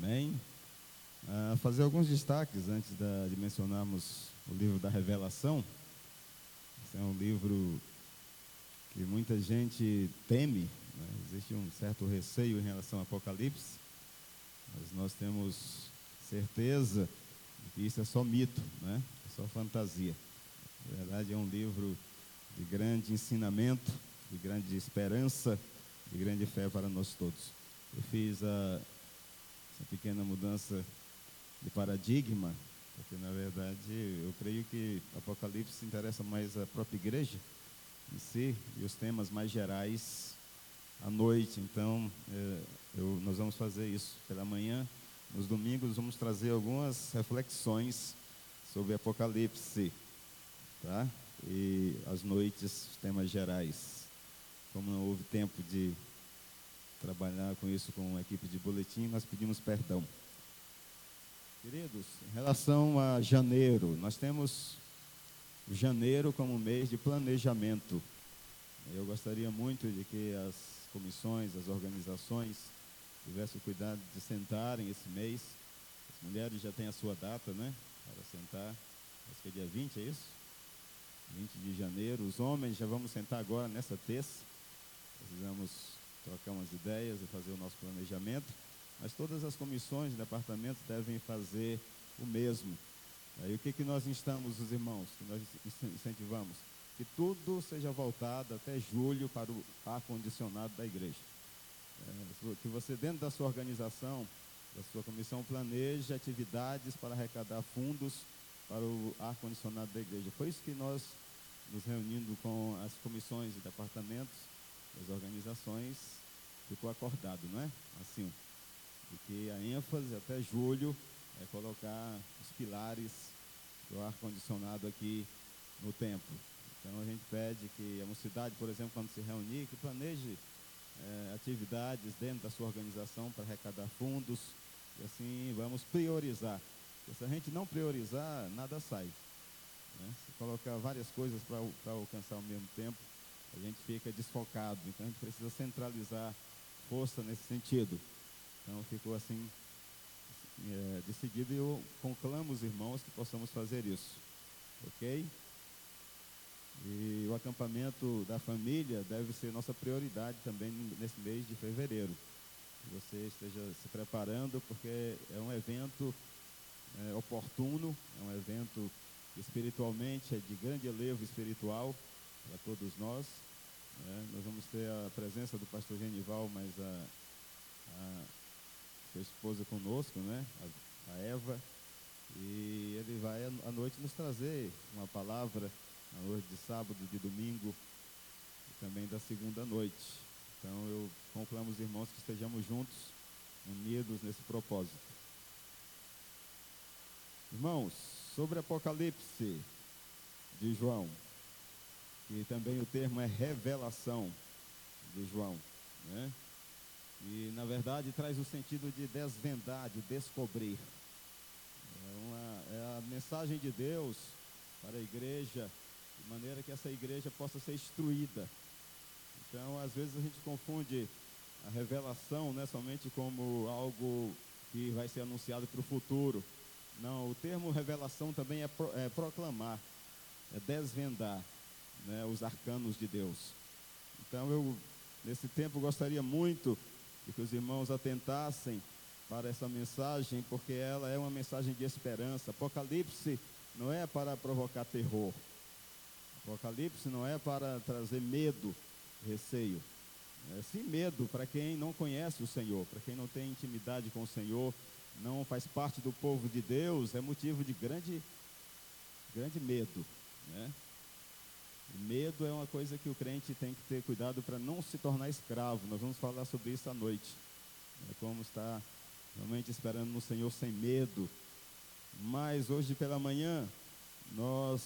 Amém? Ah, fazer alguns destaques antes da, de mencionarmos o livro da Revelação. Esse é um livro que muita gente teme, né? existe um certo receio em relação ao Apocalipse, mas nós temos certeza de que isso é só mito, né? é só fantasia. Na verdade, é um livro de grande ensinamento, de grande esperança, de grande fé para nós todos. Eu fiz a essa pequena mudança de paradigma, porque na verdade eu creio que Apocalipse interessa mais a própria igreja em si e os temas mais gerais à noite. Então, é, eu, nós vamos fazer isso pela manhã. Nos domingos vamos trazer algumas reflexões sobre Apocalipse, tá? E às noites temas gerais. Como não houve tempo de trabalhar com isso com a equipe de boletim, nós pedimos perdão. Queridos, em relação a janeiro, nós temos janeiro como mês de planejamento. Eu gostaria muito de que as comissões, as organizações tivessem o cuidado de sentarem esse mês. As mulheres já têm a sua data, né? Para sentar. Acho que é dia 20, é isso? 20 de janeiro. Os homens já vamos sentar agora nessa terça. Precisamos trocar umas ideias e fazer o nosso planejamento, mas todas as comissões e departamentos devem fazer o mesmo. Aí o que, que nós instamos os irmãos, que nós incentivamos? Que tudo seja voltado até julho para o ar-condicionado da igreja. É, que você, dentro da sua organização, da sua comissão, planeje atividades para arrecadar fundos para o ar-condicionado da igreja. Foi isso que nós, nos reunindo com as comissões e departamentos, as organizações, ficou acordado, não é? Assim, porque a ênfase até julho é colocar os pilares do ar-condicionado aqui no templo. Então a gente pede que a mocidade, por exemplo, quando se reunir, que planeje é, atividades dentro da sua organização para arrecadar fundos e assim vamos priorizar. Porque se a gente não priorizar, nada sai. Né? Se colocar várias coisas para alcançar ao mesmo tempo, a gente fica desfocado. Então a gente precisa centralizar força nesse sentido. Então ficou assim é, decidido e eu conclamo os irmãos que possamos fazer isso. Ok? E o acampamento da família deve ser nossa prioridade também nesse mês de fevereiro. Que você esteja se preparando, porque é um evento é, oportuno, é um evento espiritualmente é de grande elevo espiritual para todos nós. Né? Nós vamos ter a presença do pastor Genival, mas a, a sua esposa conosco, né? a, a Eva. E ele vai à noite nos trazer uma palavra, na noite de sábado, de domingo e também da segunda noite. Então eu conclamo os irmãos que estejamos juntos, unidos nesse propósito. Irmãos, sobre Apocalipse de João, e também o termo é revelação de João, né? E na verdade traz o sentido de desvendar, de descobrir. É, uma, é a mensagem de Deus para a igreja, de maneira que essa igreja possa ser instruída. Então, às vezes a gente confunde a revelação né, somente como algo que vai ser anunciado para o futuro. Não, o termo revelação também é, pro, é proclamar, é desvendar né, os arcanos de Deus. Então eu, nesse tempo, gostaria muito que os irmãos atentassem para essa mensagem, porque ela é uma mensagem de esperança. Apocalipse não é para provocar terror. Apocalipse não é para trazer medo, receio. É sim medo para quem não conhece o Senhor, para quem não tem intimidade com o Senhor, não faz parte do povo de Deus, é motivo de grande, grande medo. Né? Medo é uma coisa que o crente tem que ter cuidado para não se tornar escravo. Nós vamos falar sobre isso à noite. É como estar realmente esperando no Senhor sem medo. Mas hoje pela manhã, nós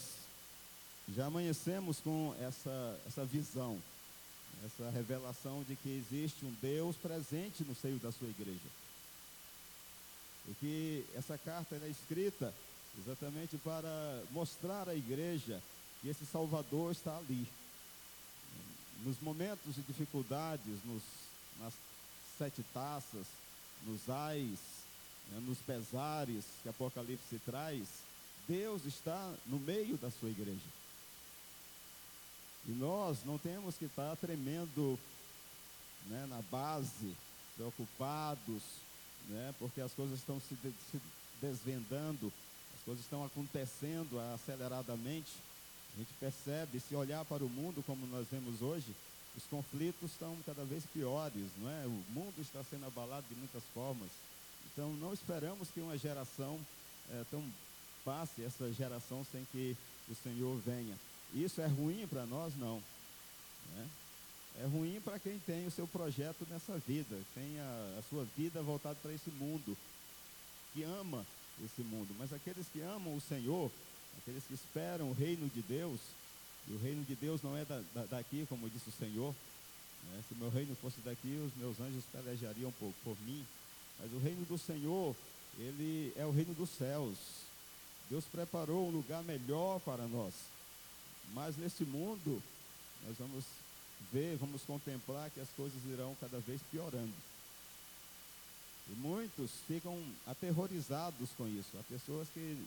já amanhecemos com essa, essa visão, essa revelação de que existe um Deus presente no seio da sua igreja. E que essa carta é escrita exatamente para mostrar à igreja e esse Salvador está ali. Nos momentos de dificuldades, nos, nas sete taças, nos ais, né, nos pesares que Apocalipse traz, Deus está no meio da sua igreja. E nós não temos que estar tremendo né, na base, preocupados, né, porque as coisas estão se, de, se desvendando, as coisas estão acontecendo aceleradamente. A gente percebe, se olhar para o mundo como nós vemos hoje, os conflitos estão cada vez piores, não é? O mundo está sendo abalado de muitas formas. Então, não esperamos que uma geração é, tão passe essa geração sem que o Senhor venha. Isso é ruim para nós? Não. Né? É ruim para quem tem o seu projeto nessa vida, tem a, a sua vida voltada para esse mundo, que ama esse mundo. Mas aqueles que amam o Senhor, aqueles que esperam o reino de Deus, e o reino de Deus não é da, da, daqui, como disse o Senhor. Né? Se meu reino fosse daqui, os meus anjos pelejariam por, por mim. Mas o reino do Senhor, ele é o reino dos céus. Deus preparou um lugar melhor para nós. Mas nesse mundo, nós vamos ver, vamos contemplar que as coisas irão cada vez piorando. E muitos ficam aterrorizados com isso. Há pessoas que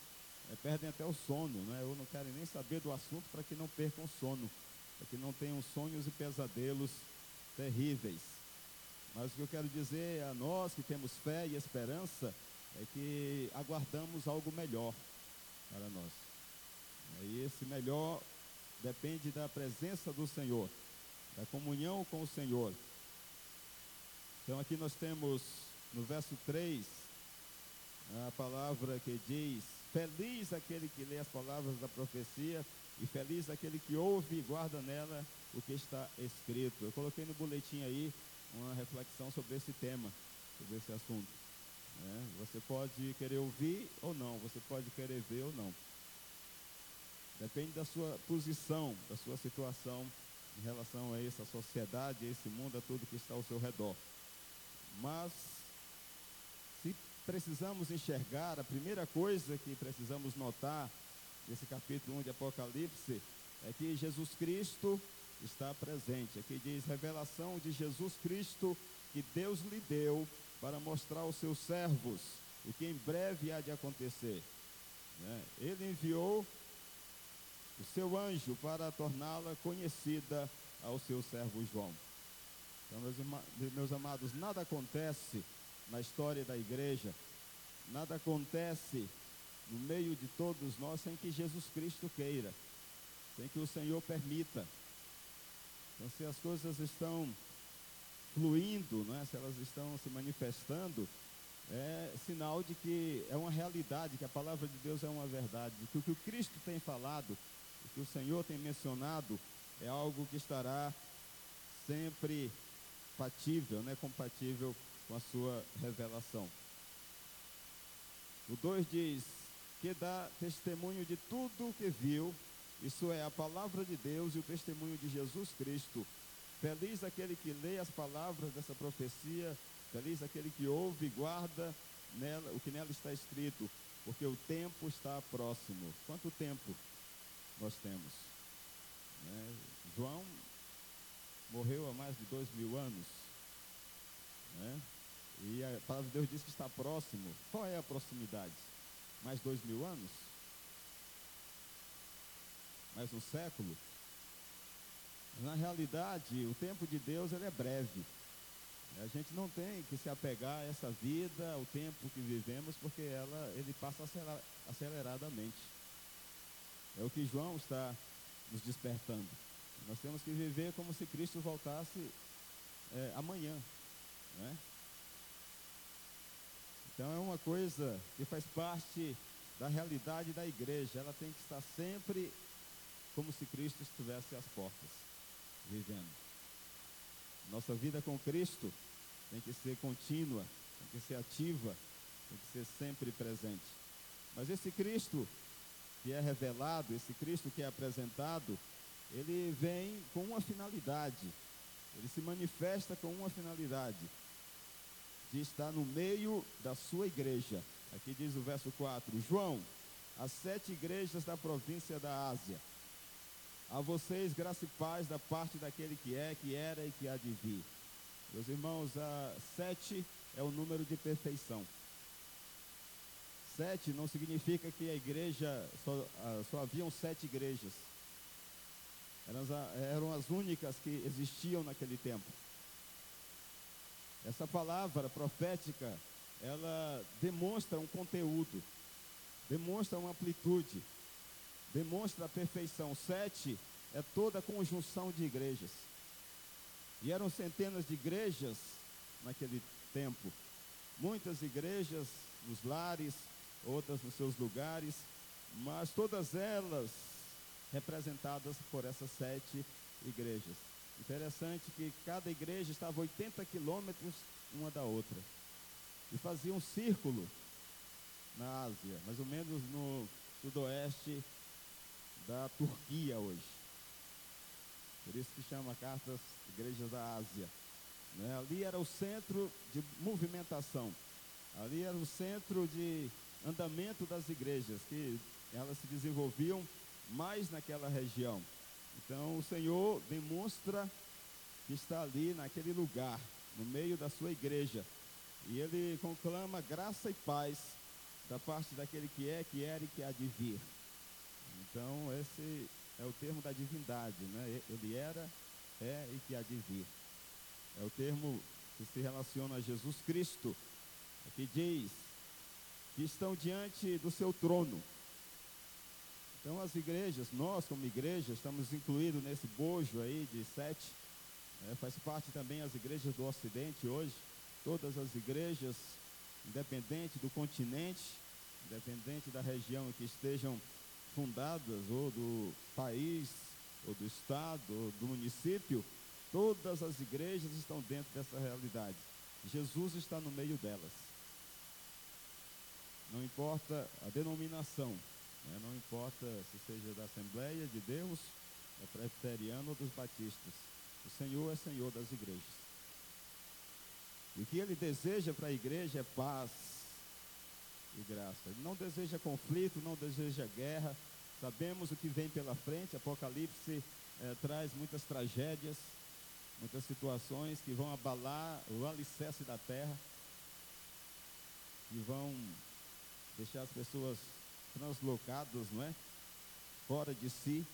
é, perdem até o sono, né? ou não querem nem saber do assunto para que não percam sono, para que não tenham sonhos e pesadelos terríveis. Mas o que eu quero dizer a nós que temos fé e esperança é que aguardamos algo melhor para nós. E esse melhor depende da presença do Senhor, da comunhão com o Senhor. Então aqui nós temos no verso 3 a palavra que diz: Feliz aquele que lê as palavras da profecia e feliz aquele que ouve e guarda nela o que está escrito. Eu coloquei no boletim aí uma reflexão sobre esse tema, sobre esse assunto. Né? Você pode querer ouvir ou não, você pode querer ver ou não. Depende da sua posição, da sua situação em relação a essa sociedade, a esse mundo, a tudo que está ao seu redor. Mas, precisamos enxergar, a primeira coisa que precisamos notar nesse capítulo 1 de Apocalipse é que Jesus Cristo está presente. Aqui diz: revelação de Jesus Cristo que Deus lhe deu para mostrar aos seus servos o que em breve há de acontecer. Né? Ele enviou o seu anjo para torná-la conhecida ao seu servo João. Então, meus, meus amados, nada acontece na história da igreja, nada acontece no meio de todos nós sem que Jesus Cristo queira, sem que o Senhor permita. Então, se as coisas estão fluindo, né, se elas estão se manifestando, é sinal de que é uma realidade, que a palavra de Deus é uma verdade, que o que o Cristo tem falado o que o Senhor tem mencionado é algo que estará sempre patível, né, compatível com a sua revelação. O 2 diz que dá testemunho de tudo o que viu, isso é a palavra de Deus e o testemunho de Jesus Cristo. Feliz aquele que lê as palavras dessa profecia, feliz aquele que ouve e guarda nela, o que nela está escrito, porque o tempo está próximo. Quanto tempo? nós temos. Né? João morreu há mais de dois mil anos. Né? E a palavra de Deus diz que está próximo. Qual é a proximidade? Mais dois mil anos? Mais um século? Na realidade, o tempo de Deus ele é breve. A gente não tem que se apegar a essa vida, ao tempo que vivemos, porque ela, ele passa aceleradamente. É o que João está nos despertando. Nós temos que viver como se Cristo voltasse é, amanhã. Né? Então é uma coisa que faz parte da realidade da igreja. Ela tem que estar sempre como se Cristo estivesse às portas, vivendo. Nossa vida com Cristo tem que ser contínua, tem que ser ativa, tem que ser sempre presente. Mas esse Cristo que é revelado, esse Cristo que é apresentado, ele vem com uma finalidade, ele se manifesta com uma finalidade, de estar no meio da sua igreja. Aqui diz o verso 4: João, as sete igrejas da província da Ásia, a vocês graça e paz da parte daquele que é, que era e que há de vir. Meus irmãos, a sete é o número de perfeição. Sete não significa que a igreja, só, só haviam sete igrejas. Eram as, eram as únicas que existiam naquele tempo. Essa palavra profética, ela demonstra um conteúdo, demonstra uma amplitude, demonstra a perfeição. Sete é toda a conjunção de igrejas. E eram centenas de igrejas naquele tempo. Muitas igrejas nos lares, outras nos seus lugares, mas todas elas representadas por essas sete igrejas. Interessante que cada igreja estava 80 quilômetros uma da outra. E fazia um círculo na Ásia, mais ou menos no sudoeste da Turquia hoje. Por isso que chama cartas Igrejas da Ásia. Né? Ali era o centro de movimentação. Ali era o centro de andamento das igrejas, que elas se desenvolviam mais naquela região. Então o Senhor demonstra que está ali naquele lugar, no meio da sua igreja. E ele conclama graça e paz da parte daquele que é, que era e que há de vir. Então esse é o termo da divindade, né? Ele era, é e que há de vir. É o termo que se relaciona a Jesus Cristo, que diz que estão diante do seu trono. Então as igrejas, nós como igreja, estamos incluídos nesse bojo aí de sete. É, faz parte também as igrejas do Ocidente hoje. Todas as igrejas, independente do continente, independente da região em que estejam fundadas, ou do país, ou do estado, ou do município, todas as igrejas estão dentro dessa realidade. Jesus está no meio delas. Não importa a denominação, né? não importa se seja da Assembleia de Deus, é presbiteriano ou dos batistas. O Senhor é Senhor das igrejas. E o que ele deseja para a igreja é paz e graça. Ele não deseja conflito, não deseja guerra. Sabemos o que vem pela frente. Apocalipse é, traz muitas tragédias, muitas situações que vão abalar o alicerce da terra, que vão deixar as pessoas translocadas, não é? Fora de si.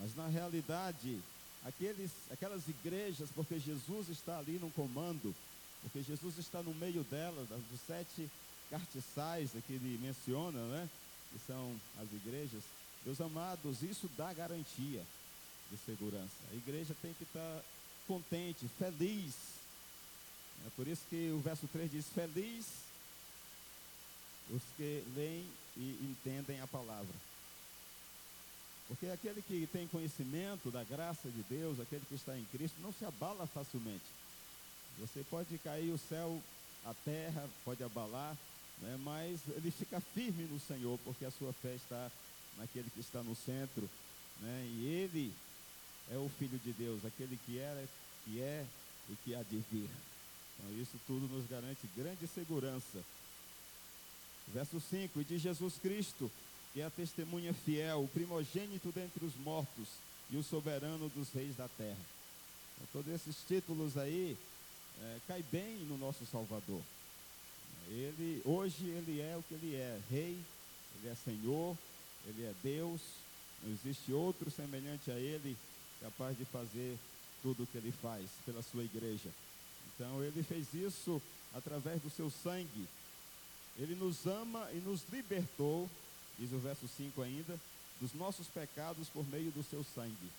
Mas na realidade, aqueles, aquelas igrejas, porque Jesus está ali no comando, porque Jesus está no meio delas, dos sete cartiçais que ele menciona, né? Que são as igrejas. Meus amados, isso dá garantia de segurança. A igreja tem que estar contente, feliz. É por isso que o verso 3 diz: Feliz os que leem e entendem a palavra. Porque aquele que tem conhecimento da graça de Deus, aquele que está em Cristo, não se abala facilmente. Você pode cair o céu, a terra, pode abalar, né, mas ele fica firme no Senhor, porque a sua fé está naquele que está no centro. Né, e ele é o Filho de Deus, aquele que era, que é e que há de vir. Então isso tudo nos garante grande segurança Verso 5: E de Jesus Cristo, que é a testemunha fiel, o primogênito dentre os mortos e o soberano dos reis da terra. Então, todos esses títulos aí é, cai bem no nosso Salvador. Ele, hoje ele é o que ele é, rei, ele é Senhor, ele é Deus, não existe outro semelhante a ele capaz de fazer tudo o que ele faz pela sua igreja. Então ele fez isso através do seu sangue, ele nos ama e nos libertou, diz o verso 5 ainda, dos nossos pecados por meio do seu sangue.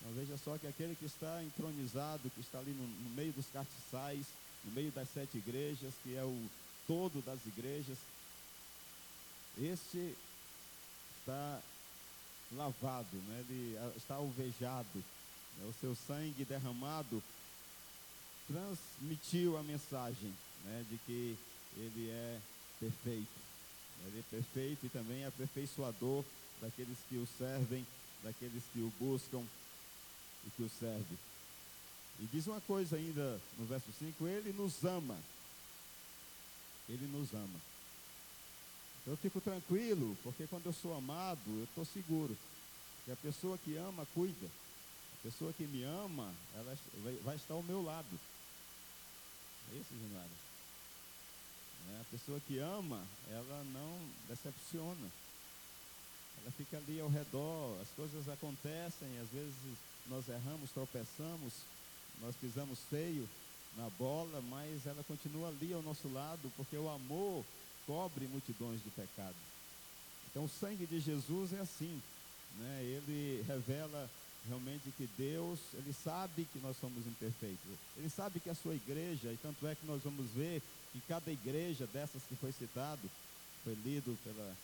Então veja só que aquele que está entronizado, que está ali no, no meio dos castiçais, no meio das sete igrejas, que é o todo das igrejas, este está lavado, né? ele está alvejado, né? o seu sangue derramado transmitiu a mensagem né? de que ele é perfeito. Ele é perfeito e também é aperfeiçoador daqueles que o servem, daqueles que o buscam e que o servem. E diz uma coisa ainda no verso 5: Ele nos ama. Ele nos ama. Então eu fico tranquilo, porque quando eu sou amado, eu estou seguro. Que a pessoa que ama, cuida. A pessoa que me ama, ela vai, estar ao meu lado. É isso, Genaro? Né? A pessoa que ama, ela não decepciona. Ela fica ali ao redor, as coisas acontecem, às vezes nós erramos, tropeçamos, nós pisamos feio na bola, mas ela continua ali ao nosso lado, porque o amor cobre multidões de pecados. Então o sangue de Jesus é assim, né? Ele revela realmente que Deus, ele sabe que nós somos imperfeitos. Ele sabe que a sua igreja, e tanto é que nós vamos ver que cada igreja dessas que foi citado, foi lido pela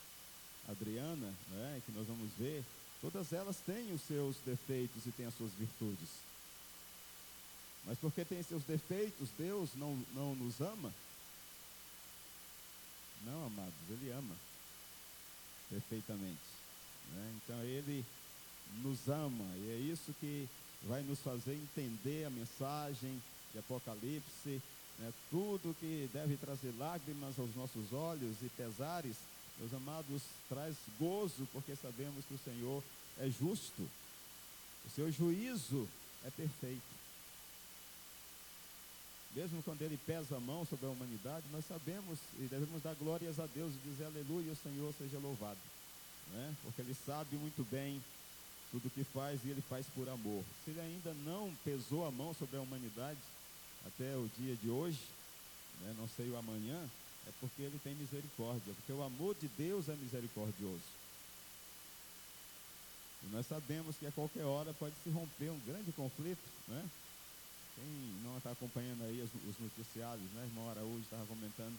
Adriana, né, que nós vamos ver, todas elas têm os seus defeitos e têm as suas virtudes. Mas porque tem seus defeitos, Deus não, não nos ama? Não, amados, Ele ama perfeitamente. Né? Então Ele nos ama e é isso que vai nos fazer entender a mensagem de Apocalipse, né? tudo que deve trazer lágrimas aos nossos olhos e pesares, meus amados, traz gozo, porque sabemos que o Senhor é justo, o seu juízo é perfeito. Mesmo quando ele pesa a mão sobre a humanidade, nós sabemos e devemos dar glórias a Deus e dizer aleluia, o Senhor seja louvado. Né? Porque ele sabe muito bem tudo o que faz ele faz por amor. Se ele ainda não pesou a mão sobre a humanidade até o dia de hoje, né, não sei o amanhã, é porque ele tem misericórdia, porque o amor de Deus é misericordioso. E nós sabemos que a qualquer hora pode se romper um grande conflito, né? Quem não está acompanhando aí os, os noticiários, né? Irmão Araújo estava comentando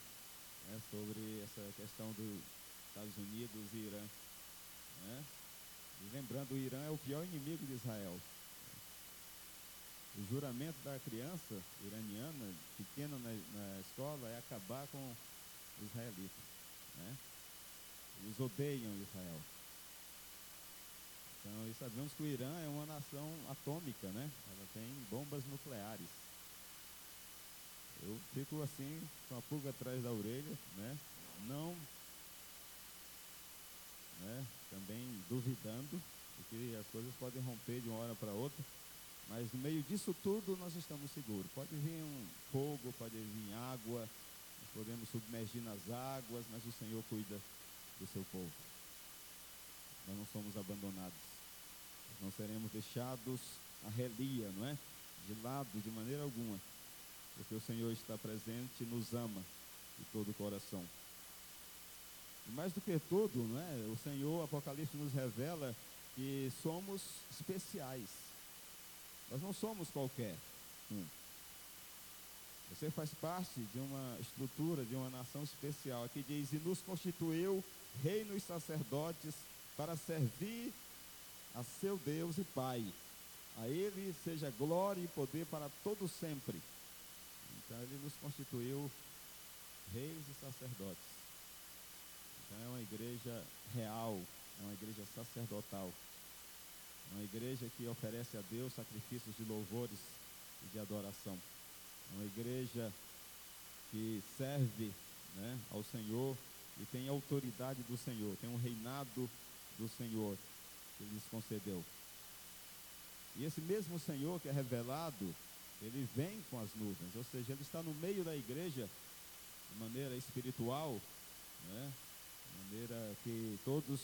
né, sobre essa questão dos Estados Unidos e Irã. Né? E lembrando, o Irã é o pior inimigo de Israel. O juramento da criança iraniana, pequena na, na escola, é acabar com os israelitas. Né? Eles odeiam Israel. Então, e sabemos que o Irã é uma nação atômica, né? Ela tem bombas nucleares. Eu fico assim, com a pulga atrás da orelha, né? Não, né? Também duvidando de que as coisas podem romper de uma hora para outra. Mas no meio disso tudo nós estamos seguros. Pode vir um fogo, pode vir água, nós podemos submergir nas águas, mas o Senhor cuida do seu povo. Nós não somos abandonados não seremos deixados a relia, não é? De lado, de maneira alguma, porque o Senhor está presente e nos ama de todo o coração. E mais do que tudo, não é? O Senhor, Apocalipse nos revela que somos especiais. Nós não somos qualquer um. Você faz parte de uma estrutura, de uma nação especial. Aqui diz: E nos constituiu reinos e sacerdotes para servir a seu Deus e Pai. A Ele seja glória e poder para todo sempre. Então Ele nos constituiu reis e sacerdotes. Então é uma igreja real, é uma igreja sacerdotal. É uma igreja que oferece a Deus sacrifícios de louvores e de adoração. É uma igreja que serve né, ao Senhor e tem autoridade do Senhor, tem um reinado do Senhor que lhes concedeu. E esse mesmo Senhor que é revelado, ele vem com as nuvens, ou seja, ele está no meio da igreja de maneira espiritual, né? Maneira que todos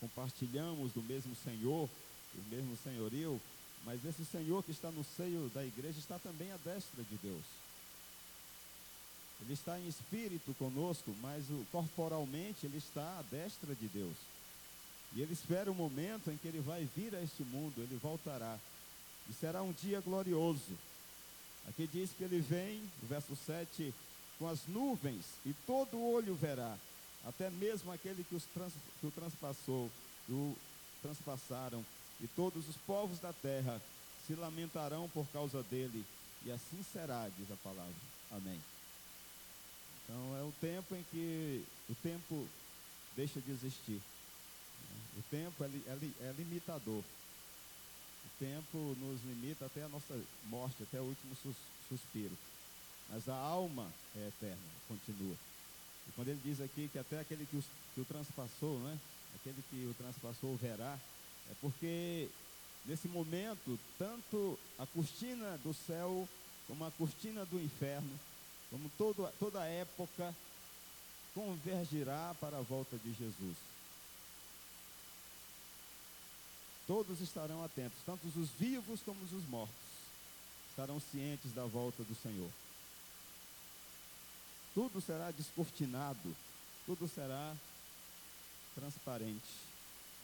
compartilhamos do mesmo Senhor, do mesmo senhorio, mas esse Senhor que está no seio da igreja está também à destra de Deus. Ele está em espírito conosco, mas corporalmente ele está à destra de Deus. E ele espera o momento em que ele vai vir a este mundo, ele voltará. E será um dia glorioso. Aqui diz que ele vem, no verso 7, com as nuvens, e todo olho verá, até mesmo aquele que, os trans, que o transpassou, o transpassaram, e todos os povos da terra se lamentarão por causa dele, e assim será, diz a palavra. Amém. Então é o tempo em que o tempo deixa de existir. O tempo é, é, é limitador. O tempo nos limita até a nossa morte, até o último sus, suspiro. Mas a alma é eterna, continua. E quando ele diz aqui que até aquele que, os, que o transpassou, né? aquele que o transpassou verá, é porque nesse momento, tanto a cortina do céu, como a cortina do inferno, como todo, toda a época, convergirá para a volta de Jesus. Todos estarão atentos, tanto os vivos como os mortos, estarão cientes da volta do Senhor. Tudo será descortinado, tudo será transparente.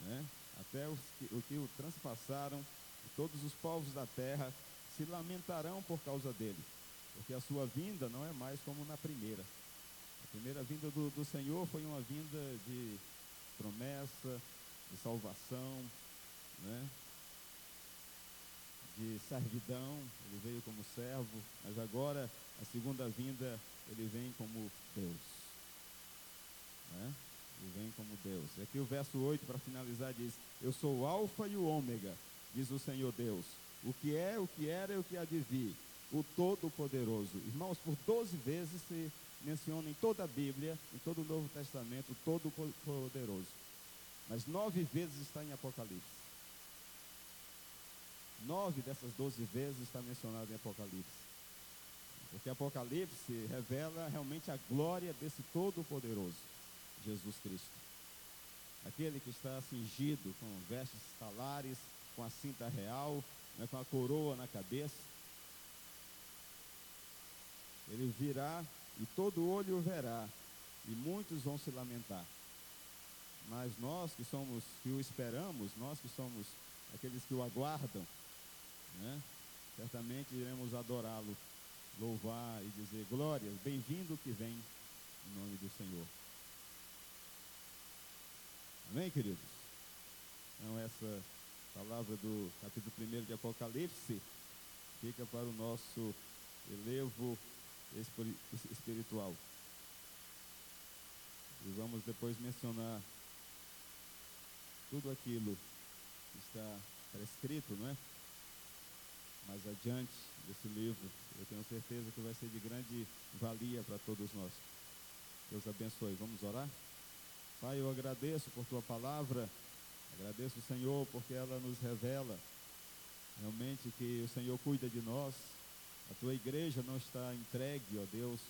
Né? Até os que, o que o transpassaram, todos os povos da terra se lamentarão por causa dele, porque a sua vinda não é mais como na primeira. A primeira vinda do, do Senhor foi uma vinda de promessa, de salvação, né? de servidão, ele veio como servo, mas agora, a segunda vinda, ele vem como Deus. Né? Ele vem como Deus. E aqui o verso 8, para finalizar, diz: Eu sou o Alfa e o Ômega, diz o Senhor Deus. O que é, o que era e o que há de vir, o Todo-Poderoso. Irmãos, por 12 vezes se menciona em toda a Bíblia, em todo o Novo Testamento, o Todo-Poderoso. Mas nove vezes está em Apocalipse. Nove dessas doze vezes está mencionado em Apocalipse. Porque Apocalipse revela realmente a glória desse Todo-Poderoso, Jesus Cristo. Aquele que está cingido com vestes talares, com a cinta real, né, com a coroa na cabeça. Ele virá e todo olho o verá, e muitos vão se lamentar. Mas nós que somos, que o esperamos, nós que somos aqueles que o aguardam, né? Certamente iremos adorá-lo, louvar e dizer glórias, bem-vindo que vem em nome do Senhor. Amém, queridos? Então, essa palavra do capítulo 1 de Apocalipse fica para o nosso elevo espiritual. E vamos depois mencionar tudo aquilo que está prescrito, não é? Mais adiante desse livro. Eu tenho certeza que vai ser de grande valia para todos nós. Deus abençoe. Vamos orar? Pai, eu agradeço por tua palavra. Agradeço Senhor porque ela nos revela realmente que o Senhor cuida de nós. A tua igreja não está entregue, ó Deus,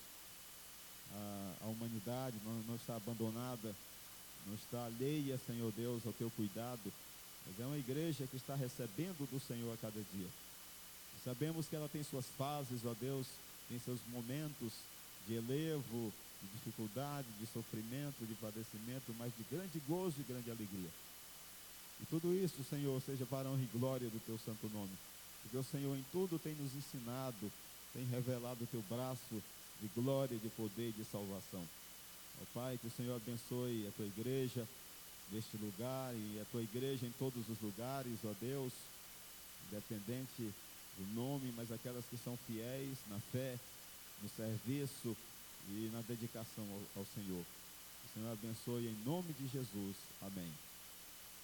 à, à humanidade, não, não está abandonada, não está alheia, Senhor Deus, ao teu cuidado. Mas é uma igreja que está recebendo do Senhor a cada dia. Sabemos que ela tem suas fases, ó Deus, tem seus momentos de elevo, de dificuldade, de sofrimento, de padecimento, mas de grande gozo e grande alegria. E tudo isso, Senhor, seja para honra e glória do teu santo nome. Porque o Senhor em tudo tem nos ensinado, tem revelado o teu braço de glória, de poder e de salvação. Ó Pai, que o Senhor abençoe a tua igreja neste lugar e a tua igreja em todos os lugares, ó Deus, independente o nome, mas aquelas que são fiéis na fé, no serviço e na dedicação ao, ao Senhor. O Senhor abençoe em nome de Jesus. Amém.